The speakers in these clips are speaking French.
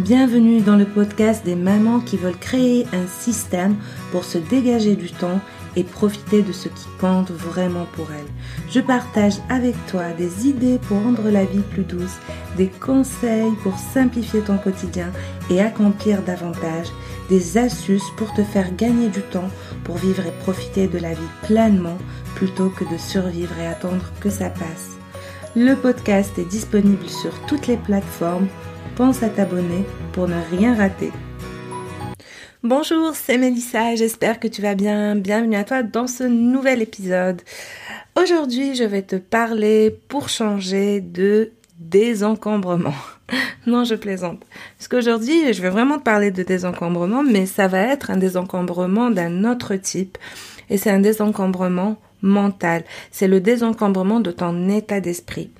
Bienvenue dans le podcast des mamans qui veulent créer un système pour se dégager du temps et profiter de ce qui compte vraiment pour elles. Je partage avec toi des idées pour rendre la vie plus douce, des conseils pour simplifier ton quotidien et accomplir davantage, des astuces pour te faire gagner du temps pour vivre et profiter de la vie pleinement plutôt que de survivre et attendre que ça passe. Le podcast est disponible sur toutes les plateformes à t'abonner pour ne rien rater. Bonjour, c'est Mélissa, j'espère que tu vas bien. Bienvenue à toi dans ce nouvel épisode. Aujourd'hui, je vais te parler pour changer de désencombrement. non, je plaisante. Parce qu'aujourd'hui, je vais vraiment te parler de désencombrement, mais ça va être un désencombrement d'un autre type. Et c'est un désencombrement mental. C'est le désencombrement de ton état d'esprit.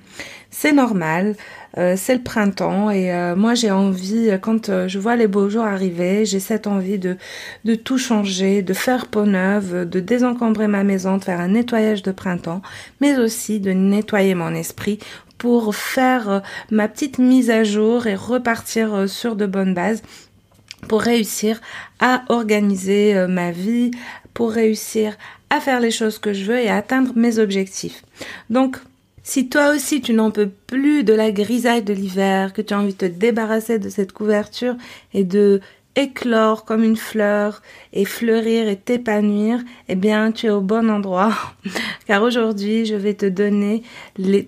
C'est normal, euh, c'est le printemps et euh, moi j'ai envie, euh, quand je vois les beaux jours arriver, j'ai cette envie de, de tout changer, de faire peau neuve, de désencombrer ma maison, de faire un nettoyage de printemps, mais aussi de nettoyer mon esprit pour faire ma petite mise à jour et repartir sur de bonnes bases pour réussir à organiser ma vie, pour réussir à faire les choses que je veux et à atteindre mes objectifs. Donc, si toi aussi tu n'en peux plus de la grisaille de l'hiver, que tu as envie de te débarrasser de cette couverture et de éclore comme une fleur et fleurir et t'épanouir, eh bien tu es au bon endroit. Car aujourd'hui je vais te donner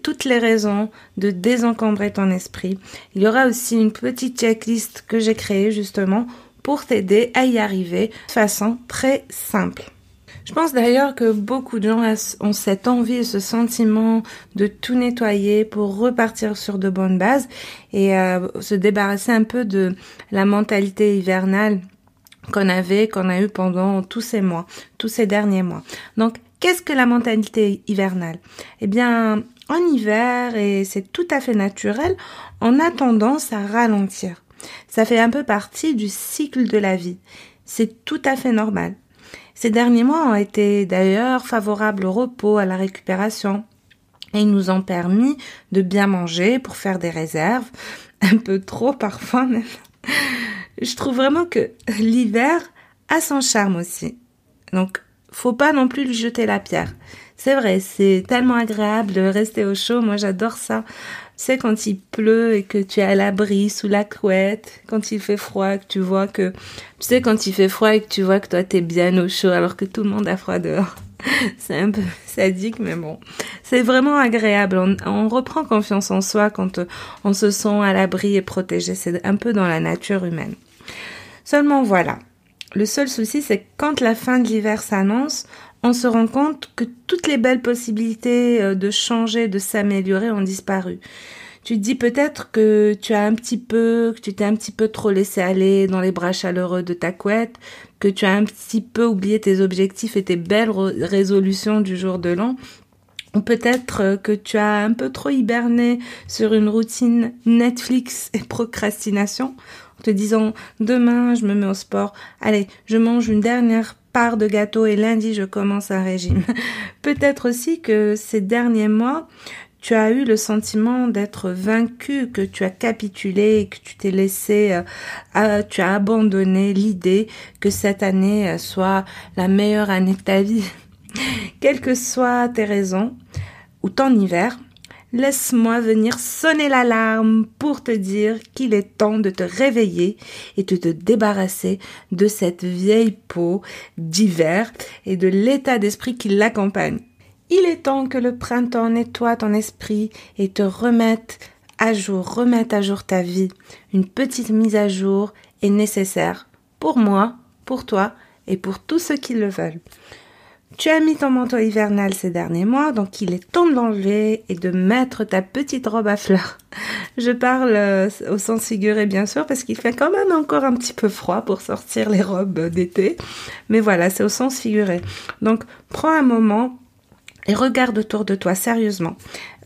toutes les raisons de désencombrer ton esprit. Il y aura aussi une petite checklist que j'ai créée justement pour t'aider à y arriver de façon très simple. Je pense d'ailleurs que beaucoup de gens ont cette envie et ce sentiment de tout nettoyer pour repartir sur de bonnes bases et euh, se débarrasser un peu de la mentalité hivernale qu'on avait, qu'on a eu pendant tous ces mois, tous ces derniers mois. Donc, qu'est-ce que la mentalité hivernale? Eh bien, en hiver, et c'est tout à fait naturel, on a tendance à ralentir. Ça fait un peu partie du cycle de la vie. C'est tout à fait normal. Ces derniers mois ont été d'ailleurs favorables au repos, à la récupération, et ils nous ont permis de bien manger pour faire des réserves, un peu trop parfois même. Je trouve vraiment que l'hiver a son charme aussi. Donc, faut pas non plus lui jeter la pierre. C'est vrai, c'est tellement agréable de rester au chaud. Moi, j'adore ça. Sais, quand il pleut et que tu es à l'abri sous la couette, quand il fait froid, que tu vois que, tu sais, quand il fait froid et que tu vois que toi t'es bien au chaud alors que tout le monde a froid dehors. c'est un peu sadique, mais bon. C'est vraiment agréable. On, reprend confiance en soi quand on se sent à l'abri et protégé. C'est un peu dans la nature humaine. Seulement voilà. Le seul souci, c'est que quand la fin de l'hiver s'annonce, on se rend compte que toutes les belles possibilités euh, de changer, de s'améliorer ont disparu. Tu te dis peut-être que tu as un petit peu, que tu t'es un petit peu trop laissé aller dans les bras chaleureux de ta couette, que tu as un petit peu oublié tes objectifs et tes belles résolutions du jour de l'an, ou peut-être euh, que tu as un peu trop hiberné sur une routine Netflix et procrastination, en te disant demain je me mets au sport, allez, je mange une dernière part de gâteau et lundi je commence un régime. Peut-être aussi que ces derniers mois, tu as eu le sentiment d'être vaincu, que tu as capitulé, que tu t'es laissé, euh, tu as abandonné l'idée que cette année euh, soit la meilleure année de ta vie. Quelles que soient tes raisons ou ton hiver, Laisse-moi venir sonner l'alarme pour te dire qu'il est temps de te réveiller et de te débarrasser de cette vieille peau d'hiver et de l'état d'esprit qui l'accompagne. Il est temps que le printemps nettoie ton esprit et te remette à jour, remette à jour ta vie. Une petite mise à jour est nécessaire pour moi, pour toi et pour tous ceux qui le veulent. Tu as mis ton manteau hivernal ces derniers mois, donc il est temps de l'enlever et de mettre ta petite robe à fleurs. Je parle euh, au sens figuré bien sûr parce qu'il fait quand même encore un petit peu froid pour sortir les robes d'été. Mais voilà, c'est au sens figuré. Donc prends un moment et regarde autour de toi sérieusement.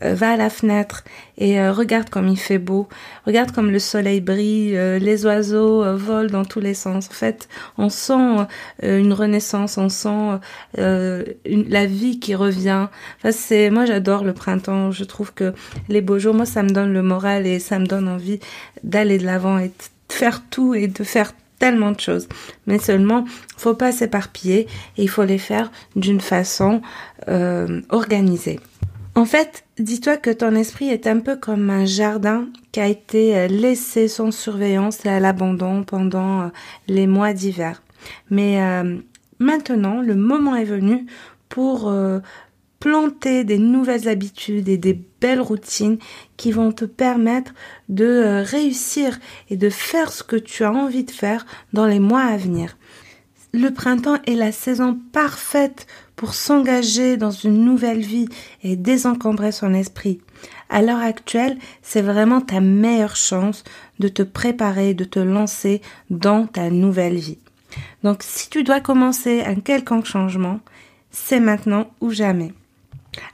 Euh, va à la fenêtre et euh, regarde comme il fait beau. Regarde comme le soleil brille, euh, les oiseaux volent dans tous les sens. En fait, on sent une renaissance, on sent la vie qui revient. Enfin, c'est moi j'adore le printemps. Je trouve que les beaux jours, moi ça me donne le moral et ça me donne envie d'aller de l'avant et faire tout et de faire tellement de choses. Mais seulement, faut pas s'éparpiller et il faut les faire d'une façon euh, organisée. En fait, dis-toi que ton esprit est un peu comme un jardin qui a été euh, laissé sans surveillance et à l'abandon pendant euh, les mois d'hiver. Mais maintenant, le moment est venu pour planter des nouvelles habitudes et des belles routines qui vont te permettre de euh, réussir et de faire ce que tu as envie de faire dans les mois à venir. Le printemps est la saison parfaite pour s'engager dans une nouvelle vie et désencombrer son esprit. À l'heure actuelle, c'est vraiment ta meilleure chance de te préparer, de te lancer dans ta nouvelle vie. Donc si tu dois commencer un quelconque changement, c'est maintenant ou jamais.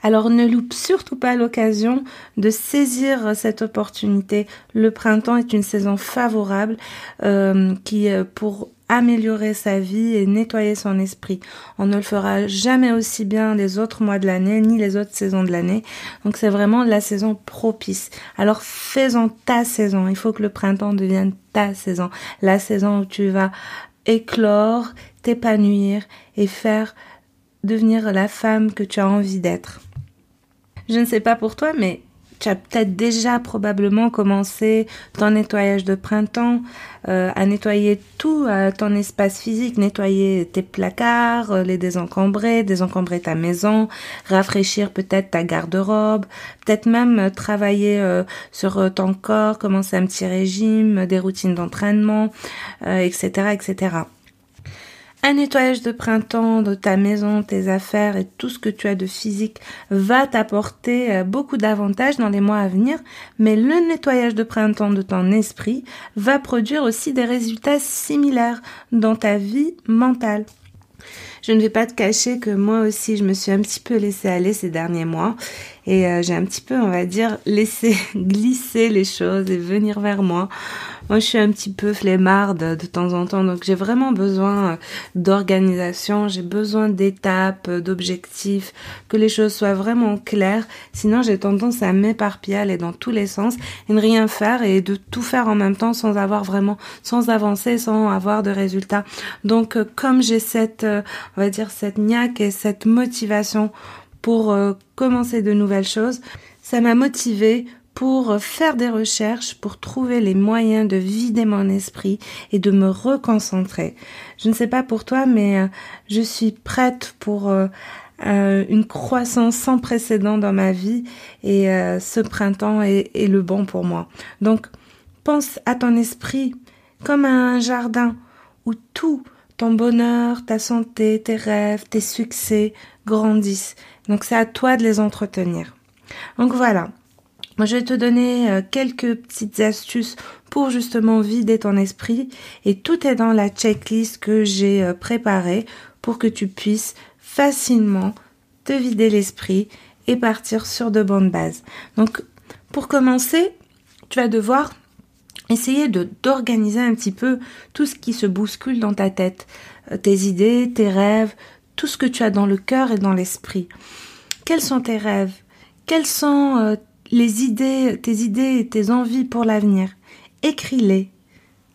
Alors ne loupe surtout pas l'occasion de saisir cette opportunité. Le printemps est une saison favorable euh, qui, euh, pour améliorer sa vie et nettoyer son esprit. On ne le fera jamais aussi bien les autres mois de l'année, ni les autres saisons de l'année. Donc c'est vraiment la saison propice. Alors fais-en ta saison. Il faut que le printemps devienne ta saison. La saison où tu vas éclore, t'épanouir et faire devenir la femme que tu as envie d'être. Je ne sais pas pour toi, mais tu as peut-être déjà probablement commencé ton nettoyage de printemps, euh, à nettoyer tout ton espace physique, nettoyer tes placards, euh, les désencombrer, désencombrer ta maison, rafraîchir peut-être ta garde-robe, peut-être même travailler euh, sur ton corps, commencer un petit régime, des routines d'entraînement, etc., etc. Un nettoyage de printemps de ta maison, tes affaires et tout ce que tu as de physique va t'apporter euh, beaucoup d'avantages dans les mois à venir, mais le nettoyage de printemps de ton esprit va produire aussi des résultats similaires dans ta vie mentale. Je ne vais pas te cacher que moi aussi, je me suis un petit peu laissée aller ces derniers mois et euh, j'ai un petit peu, on va dire, laissé glisser les choses et venir vers moi moi, je suis un petit peu flemmarde de temps en temps, donc j'ai vraiment besoin euh, d'organisation, j'ai besoin d'étapes, euh, d'objectifs, que les choses soient vraiment claires. Sinon, j'ai tendance à m'éparpiller, aller dans tous les sens et ne rien faire et de tout faire en même temps sans avoir vraiment, sans avancer, sans avoir de résultats. Donc, comme j'ai cette, on va dire, cette niaque et cette motivation pour commencer de nouvelles choses, ça m'a motivée pour faire des recherches, pour trouver les moyens de vider mon esprit et de me reconcentrer. Je ne sais pas pour toi, mais euh, je suis prête pour euh, euh, une croissance sans précédent dans ma vie et ce printemps est le bon pour moi. Donc, pense à ton esprit comme à un jardin où tout, ton bonheur, ta santé, tes rêves, tes succès grandissent. Donc c'est à toi de les entretenir. Donc voilà, moi, je vais te donner euh, quelques petites astuces pour justement vider ton esprit et tout est dans la checklist que j'ai euh, préparée pour que tu puisses facilement te vider l'esprit et partir sur de bonnes bases. Donc, pour commencer, tu vas devoir essayer de d'organiser un petit peu tout ce qui se bouscule dans ta tête, euh, tes idées, tes rêves, tout ce que tu as dans le cœur et dans l'esprit. Quels sont tes rêves? Quels sont les idées, tes idées et tes envies pour l'avenir? Écris-les,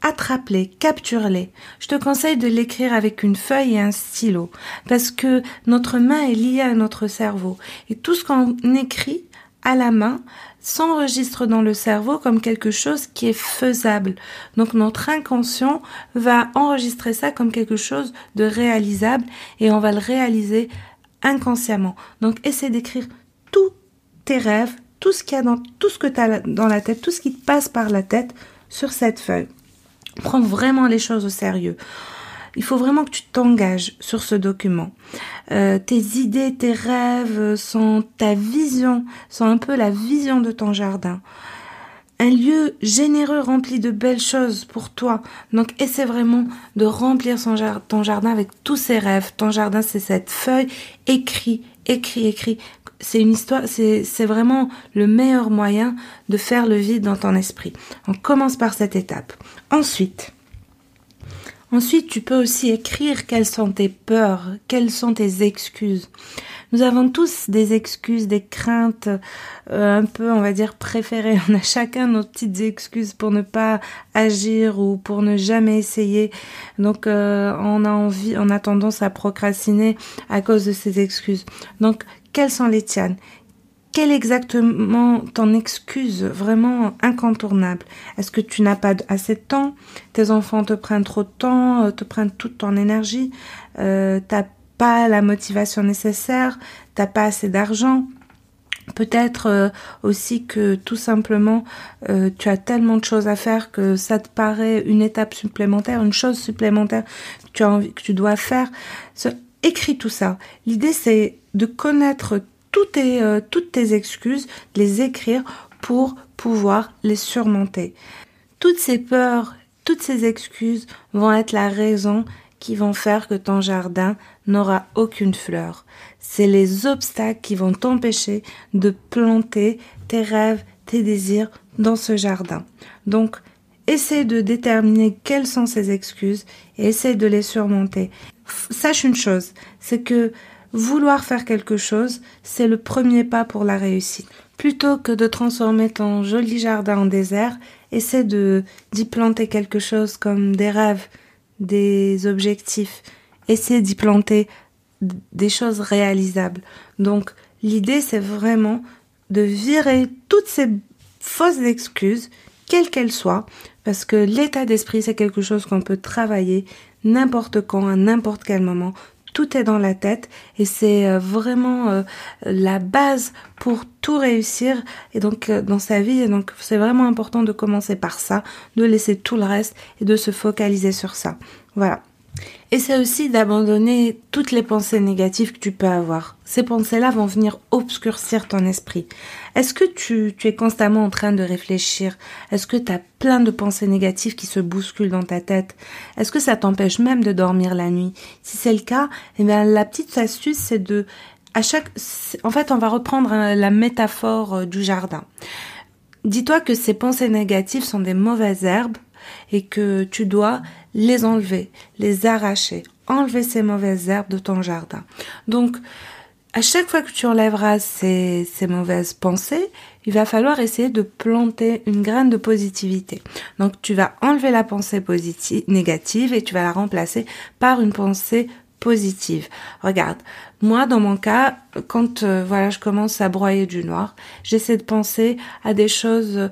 attrape-les, capture-les. Je te conseille de l'écrire avec une feuille et un stylo, parce que notre main est liée à notre cerveau. Et tout ce qu'on écrit à la main s'enregistre dans le cerveau comme quelque chose qui est faisable. Donc notre inconscient va enregistrer ça comme quelque chose de réalisable et on va le réaliser inconsciemment. Donc essaie d'écrire tous tes rêves, tout ce qu'il y a dans tout ce que tu as dans la tête, tout ce qui te passe par la tête sur cette feuille. Prends vraiment les choses au sérieux. Il faut vraiment que tu t'engages sur ce document. Euh, tes idées, tes rêves sont ta vision, sont un peu la vision de ton jardin. Un lieu généreux rempli de belles choses pour toi. Donc essaie vraiment de remplir ton jardin avec tous ses rêves. Ton jardin, c'est cette feuille. Écris, écris, écris c'est une histoire, c'est vraiment le meilleur moyen de faire le vide dans ton esprit. On commence par cette étape. Ensuite, Ensuite, tu peux aussi écrire quelles sont tes peurs, quelles sont tes excuses. Nous avons tous des excuses, des craintes euh, un peu, on va dire, préférées. On a chacun nos petites excuses pour ne pas agir ou pour ne jamais essayer. Donc, euh, on a envie, on a tendance à procrastiner à cause de ces excuses. Donc, quelles sont les tiennes? Quelle exactement ton excuse vraiment incontournable? Est-ce que tu n'as pas assez de temps? Tes enfants te prennent trop de temps, euh, te prennent toute ton énergie euh, T'as pas la motivation nécessaire T'as pas assez d'argent Peut-être euh, aussi que tout simplement tu as tellement de choses à faire que ça te paraît une étape supplémentaire, une chose supplémentaire que tu dois faire. écris tout ça. L'idée c'est de connaître euh, toutes tes excuses, les écrire pour pouvoir les surmonter. Toutes ces peurs, toutes ces excuses vont être la raison qui vont faire que ton jardin n'aura aucune fleur. C'est les obstacles qui vont t'empêcher de planter tes rêves, tes désirs dans ce jardin. Donc, essaie de déterminer quelles sont ces excuses et essaie de les surmonter. Sache une chose, c'est que Vouloir faire quelque chose, c'est le premier pas pour la réussite. Plutôt que de transformer ton joli jardin en désert, essaie de d'y planter quelque chose comme des rêves, des objectifs. Essaie d'y planter des choses réalisables. Donc, l'idée, c'est vraiment de virer toutes ces fausses excuses, quelles qu'elles soient, parce que l'état d'esprit, c'est quelque chose qu'on peut travailler n'importe quand, à n'importe quel moment, tout est dans la tête et c'est euh, vraiment euh, la base pour tout réussir et donc euh, dans sa vie et donc c'est vraiment important de commencer par ça, de laisser tout le reste et de se focaliser sur ça. Voilà. C'est aussi d'abandonner toutes les pensées négatives que tu peux avoir. Ces pensées-là vont venir obscurcir ton esprit. Est-ce que tu, es constamment en train de réfléchir? Est-ce que tu as plein de pensées négatives qui se bousculent dans ta tête? Est-ce que ça t'empêche même de dormir la nuit? Si c'est le cas, eh bien, la petite astuce, c'est de... À chaque, en fait, on va reprendre hein, la métaphore euh, du jardin. Dis-toi que ces pensées négatives sont des mauvaises herbes et que tu dois les enlever, les arracher, enlever ces mauvaises herbes de ton jardin. Donc, à chaque fois que tu enlèveras ces, mauvaises pensées, il va falloir essayer de planter une graine de positivité. Donc tu vas enlever la pensée positive, négative et tu vas la remplacer par une pensée positive. Regarde, moi dans mon cas, quand euh, voilà, je commence à broyer du noir, j'essaie de penser à des choses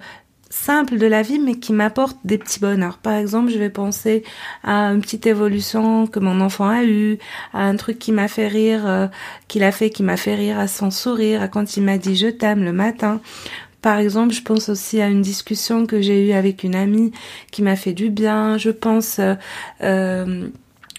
simple de la vie, mais qui m'apporte des petits bonheurs. Par exemple, je vais penser à une petite évolution que mon enfant a eue, à un truc qui m'a fait rire, euh, qu'il a fait, qui m'a fait rire, à son sourire, à quand il m'a dit je t'aime le matin. Par exemple, je pense aussi à une discussion que j'ai eue avec une amie qui m'a fait du bien. Je pense euh, euh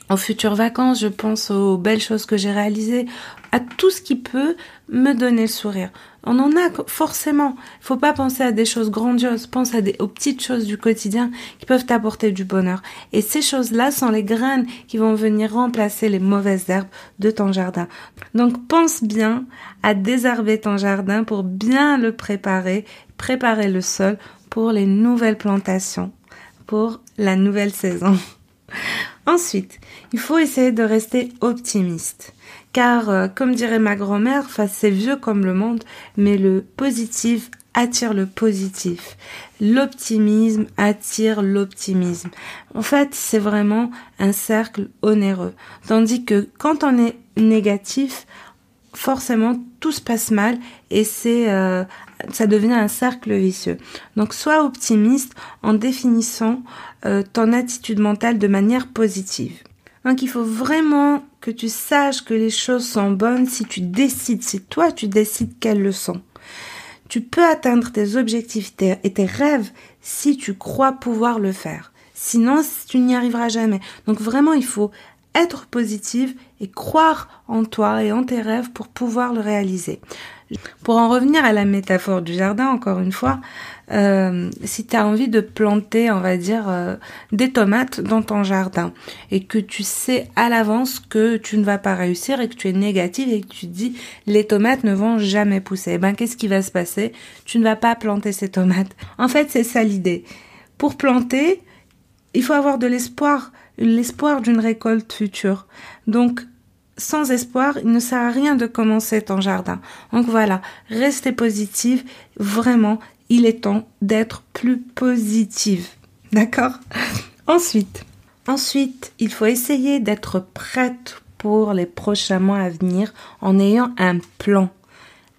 aux futures vacances, je pense aux belles choses que j'ai réalisées, à tout ce qui peut me donner le sourire. On en a forcément. Il faut pas penser à des choses grandioses. Pense à des, aux petites choses du quotidien qui peuvent t'apporter du bonheur. Et ces choses-là sont les graines qui vont venir remplacer les mauvaises herbes de ton jardin. Donc pense bien à désherber ton jardin pour bien le préparer, préparer le sol pour les nouvelles plantations, pour la nouvelle saison. Ensuite, il faut essayer de rester optimiste. Car, euh, comme dirait ma grand-mère, c'est vieux comme le monde, mais le positif attire le positif. L'optimisme attire l'optimisme. En fait, c'est vraiment un cercle onéreux. Tandis que quand on est négatif, forcément tout se passe mal et c'est euh, ça devient un cercle vicieux. Donc sois optimiste en définissant euh, ton attitude mentale de manière positive. Donc il faut vraiment que tu saches que les choses sont bonnes si tu décides, si toi tu décides qu'elles le sont. Tu peux atteindre tes objectifs et tes rêves si tu crois pouvoir le faire. Sinon, tu n'y arriveras jamais. Donc vraiment, il faut être positive et croire en toi et en tes rêves pour pouvoir le réaliser. Pour en revenir à la métaphore du jardin, encore une fois, euh, si tu as envie de planter, on va dire, euh, des tomates dans ton jardin et que tu sais à l'avance que tu ne vas pas réussir et que tu es négative et que tu dis les tomates ne vont jamais pousser, eh ben qu'est-ce qui va se passer? Tu ne vas pas planter ces tomates. En fait, c'est ça l'idée. Pour planter, il faut avoir de l'espoir l'espoir d'une récolte future. Donc, sans espoir, il ne sert à rien de commencer ton jardin. Donc voilà, restez positive. Vraiment, il est temps d'être plus positive. D'accord? Ensuite, ensuite, il faut essayer d'être prête pour les prochains mois à venir en ayant un plan.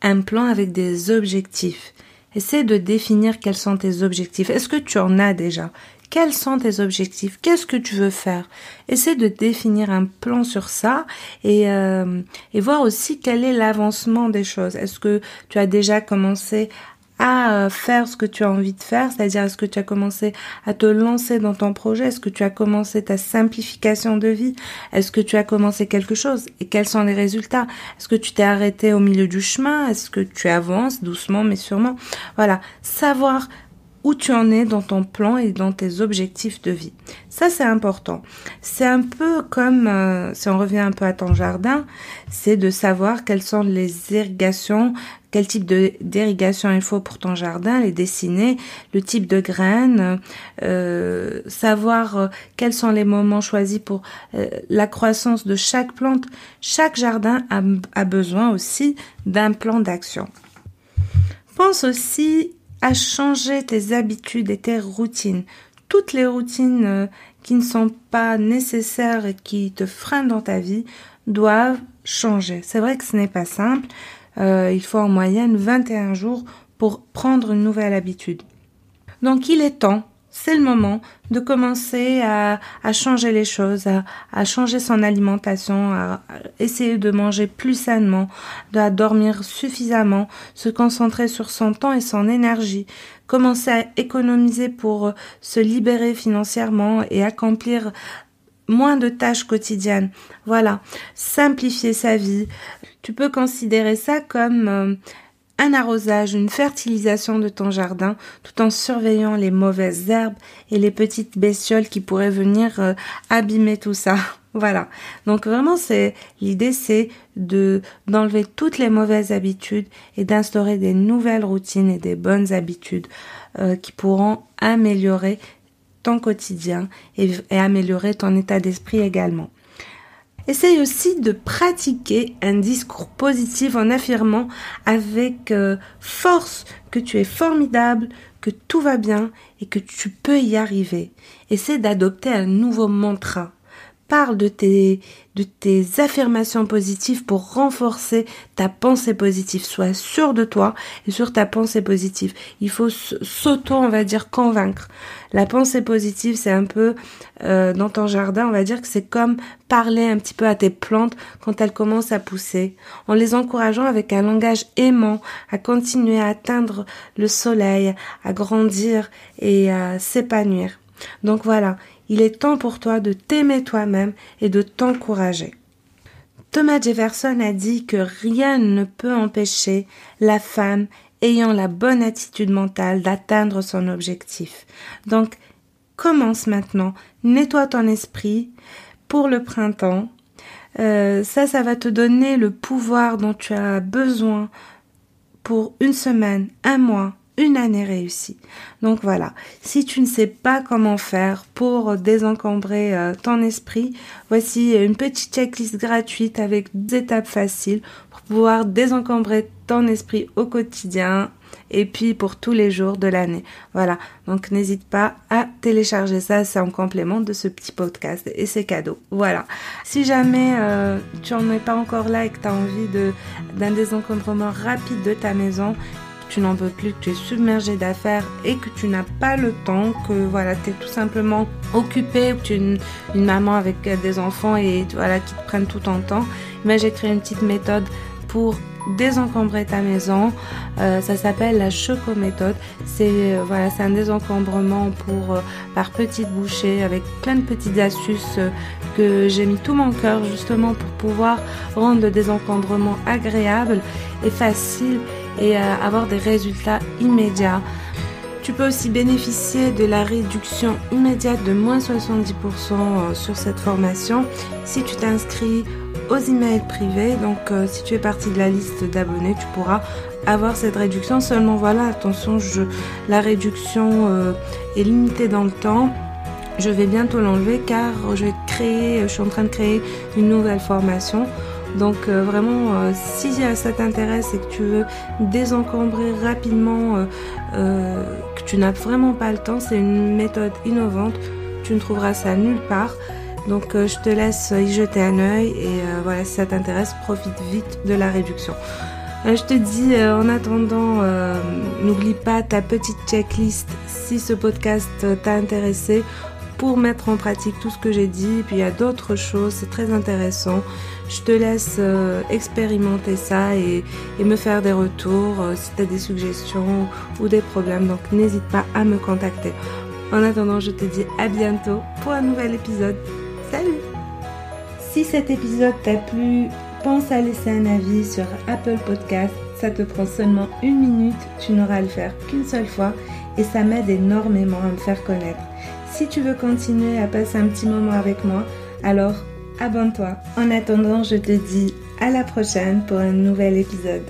Un plan avec des objectifs. Essaie de définir quels sont tes objectifs. Est-ce que tu en as déjà? Quels sont tes objectifs Qu'est-ce que tu veux faire. Essaie de définir un plan sur ça et, euh, voir aussi quel est l'avancement des choses. Est-ce que tu as déjà commencé à euh, faire ce que tu as envie de faire, c'est-à-dire est-ce que tu as commencé à te lancer dans ton projet, est-ce que tu as commencé ta simplification de vie, est-ce que tu as commencé quelque chose? Et quels sont les résultats, est-ce que tu t'es arrêté au milieu du chemin, est-ce que tu avances doucement mais sûrement, voilà, savoir où tu en es dans ton plan et dans tes objectifs de vie. Ça, c'est important. C'est un peu comme, euh, si on revient un peu à ton jardin, c'est de savoir quelles sont les irrigations, quel type d'irrigation il faut pour ton jardin, les dessiner, le type de graines, euh, savoir euh, quels sont les moments choisis pour la croissance de chaque plante. Chaque jardin a besoin aussi d'un plan d'action. Pense aussi à changer tes habitudes et tes routines. Toutes les routines euh, qui ne sont pas nécessaires et qui te freinent dans ta vie doivent changer. C'est vrai que ce n'est pas simple. Euh, il faut en moyenne 21 jours pour prendre une nouvelle habitude. Donc il est temps c'est le moment de commencer à, changer les choses, à, changer son alimentation, à, essayer de manger plus sainement, à dormir suffisamment, se concentrer sur son temps et son énergie, commencer à économiser pour se libérer financièrement et accomplir moins de tâches quotidiennes. Voilà, simplifier sa vie. Tu peux considérer ça comme euh, un arrosage, une fertilisation de ton jardin, tout en surveillant les mauvaises herbes et les petites bestioles qui pourraient venir euh, abîmer tout ça. Voilà. Donc vraiment, c'est l'idée, c'est de d'enlever toutes les mauvaises habitudes et d'instaurer des nouvelles routines et des bonnes habitudes euh, qui pourront améliorer ton quotidien et améliorer ton état d'esprit également. Essaye aussi de pratiquer un discours positif en affirmant avec euh, force que tu es formidable, que tout va bien et que tu peux y arriver. Essaie d'adopter un nouveau mantra parle de tes, de tes affirmations positives pour renforcer ta pensée positive. Sois sûr de toi et sur ta pensée positive. Il faut s'auto, on va dire, convaincre. La pensée positive, c'est un peu euh, dans ton jardin, on va dire que c'est comme parler un petit peu à tes plantes quand elles commencent à pousser, en les encourageant avec un langage aimant à continuer à atteindre le soleil, à grandir et à s'épanouir. Donc voilà, il est temps pour toi de t'aimer toi-même et de t'encourager. Thomas Jefferson a dit que rien ne peut empêcher la femme ayant la bonne attitude mentale d'atteindre son objectif. Donc, commence maintenant, nettoie ton esprit pour le printemps. Euh, ça, ça va te donner le pouvoir dont tu as besoin pour une semaine, un mois, une année réussie. Donc voilà, si tu ne sais pas comment faire pour désencombrer euh, ton esprit, voici une petite checklist gratuite avec des étapes faciles pour pouvoir désencombrer ton esprit au quotidien et puis pour tous les jours de l'année. Voilà, donc n'hésite pas à télécharger ça, c'est en complément de ce petit podcast et c'est cadeau. Voilà, si jamais euh, tu n'en es pas encore là et que tu as envie d'un désencombrement rapide de ta maison, tu n'en peux plus, que tu es submergé d'affaires et que tu n'as pas le temps, que voilà, tu es tout simplement occupé, que tu es une, maman avec des enfants et voilà, qui te prennent tout ton temps, mais j'ai créé une petite méthode pour désencombrer ta maison. Euh, ça s'appelle la choco méthode. C'est euh, voilà, c'est un désencombrement pour euh, par petites bouchées avec plein de petites astuces que j'ai mis tout mon cœur justement pour pouvoir rendre le désencombrement agréable et facile et euh, avoir des résultats immédiats. Tu peux aussi bénéficier de la réduction immédiate de moins 70% euh, sur cette formation si tu t'inscris aux emails privés. Donc euh, si tu es partie de la liste d'abonnés, tu pourras avoir cette réduction. Seulement voilà, attention, la réduction est limitée dans le temps. je vais bientôt l'enlever car je je suis en train de créer une nouvelle formation. Donc euh, vraiment, euh, si ça t'intéresse et que tu veux désencombrer rapidement, euh, que tu n'as vraiment pas le temps, c'est une méthode innovante. Tu ne trouveras ça nulle part. Donc je te laisse y jeter un œil et voilà, si ça t'intéresse, profite vite de la réduction. je te dis en attendant, n'oublie pas ta petite checklist si ce podcast t'a intéressé pour mettre en pratique tout ce que j'ai dit. puis il y a d'autres choses, c'est très intéressant. Je te laisse euh, expérimenter ça et, me faire des retours euh, si tu as des suggestions ou des problèmes. Donc n'hésite pas à me contacter. En attendant, je te dis à bientôt pour un nouvel épisode. Salut Si cet épisode t'a plu, pense à laisser un avis sur Apple Podcast. Ça te prend seulement une minute, tu n'auras à le faire qu'une seule fois et ça m'aide énormément à me faire connaître. Si tu veux continuer à passer un petit moment avec moi, alors abonne-toi. En attendant, je te dis à la prochaine pour un nouvel épisode.